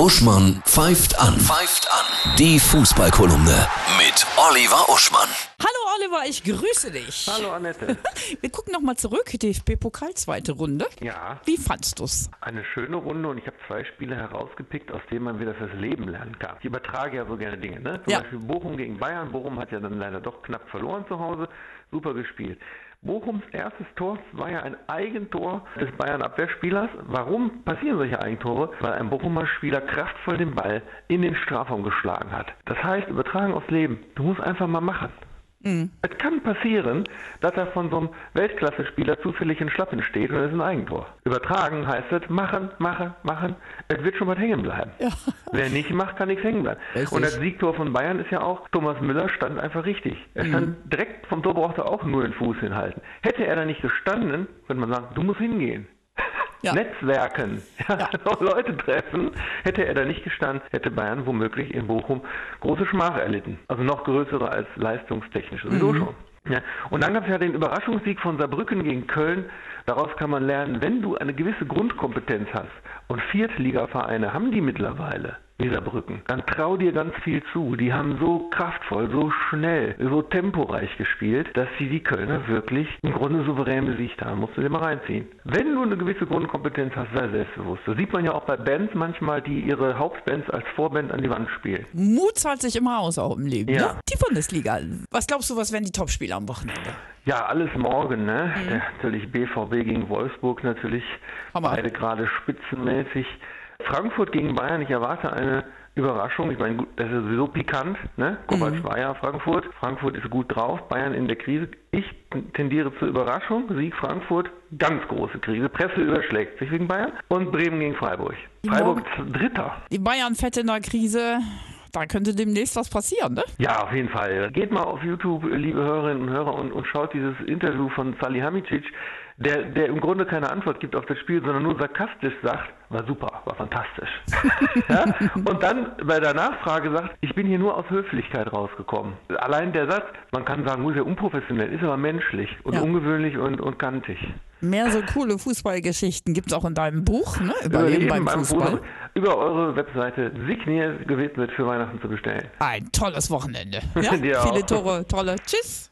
Uschmann pfeift an. Pfeift an. Die Fußballkolumne mit Oliver Uschmann. Hallo Oliver, ich grüße dich. Hallo Annette. Wir gucken nochmal zurück, DFB-Pokal, zweite Runde. Ja, Wie fandst du's? eine schöne Runde und ich habe zwei Spiele herausgepickt, aus denen man wieder fürs Leben lernen kann. Ich übertrage ja so gerne Dinge, ne? Zum Ja. Beispiel Bochum gegen Bayern. Bochum hat ja dann leider doch knapp verloren zu Hause. Super gespielt. Bochums erstes Tor war ja ein Eigentor des Bayern-Abwehrspielers. Warum passieren solche Eigentore? Weil ein Bochumer Spieler kraftvoll den Ball in den Strafraum geschlagen hat. Das heißt, übertragen aufs Leben, du musst einfach mal machen. Es kann passieren, dass er von so einem Weltklasse-Spieler zufällig in Schlappen steht und es ist ein Eigentor. Übertragen heißt es, machen, machen, machen. Es wird schon was hängen bleiben. Wer nicht macht, kann nichts hängen bleiben. Richtig. Und das Siegtor von Bayern ist ja auch, Thomas Müller stand einfach richtig. Er stand direkt vom Tor, brauchte auch nur den Fuß hinhalten. Hätte er da nicht gestanden, könnte man sagen, du musst hingehen. Ja. Netzwerken, ja, Leute treffen. Hätte er da nicht gestanden, hätte Bayern womöglich in Bochum große Schmach erlitten. Also noch größere als leistungstechnisch sowieso schon. Ja. Und dann gab es ja den Überraschungssieg von Saarbrücken gegen Köln. Daraus kann man lernen, wenn du eine gewisse Grundkompetenz hast, und Viertligavereine haben die mittlerweile, wie Saarbrücken, dann trau dir ganz viel zu. Die haben so kraftvoll, so schnell, so temporeich gespielt, dass sie die Kölner wirklich im Grunde souverän besiegt haben. Musst du dir mal reinziehen. Wenn du eine gewisse Grundkompetenz hast, sei selbstbewusst. Das sieht man ja auch bei Bands manchmal, die ihre Hauptbands als Vorband an die Wand spielen. Mut zahlt sich immer aus auch im Leben. Ja. Ne? Die Bundesliga. Was glaubst du, was werden die Topspiele am Wochenende? Ja, alles morgen, ne? Der, natürlich BVB gegen Wolfsburg natürlich. Hammer. Beide gerade spitzenmäßig. Frankfurt gegen Bayern, ich erwarte eine Überraschung. Ich meine, das ist sowieso pikant, ne? Kovac war ja Frankfurt. Frankfurt ist gut drauf, Bayern in der Krise. Ich tendiere zur Überraschung. Sieg Frankfurt, ganz große Krise. Presse überschlägt sich wegen Bayern. Und Bremen gegen Freiburg. Freiburg Dritter. Die Bayern fett in der Krise. Da könnte demnächst was passieren, ne? Ja, auf jeden Fall. Geht mal auf YouTube, liebe Hörerinnen und Hörer, und, und schaut dieses Interview von Salihamidzic, der, der im Grunde keine Antwort gibt auf das Spiel, sondern nur sarkastisch sagt, war super, war fantastisch. ja? Und dann bei der Nachfrage sagt, ich bin hier nur aus Höflichkeit rausgekommen. Allein der Satz, man kann sagen, muss ja unprofessionell, ist aber menschlich und Ja. ungewöhnlich und, und kantig. Mehr so coole Fußballgeschichten gibt es auch in deinem Buch, ne? Überleben Eben beim beim Fußball. Fußball. Über eure Webseite signiert gewidmet für Weihnachten zu bestellen. Ein tolles Wochenende. Ja? Viele Tore, tolle. Tschüss.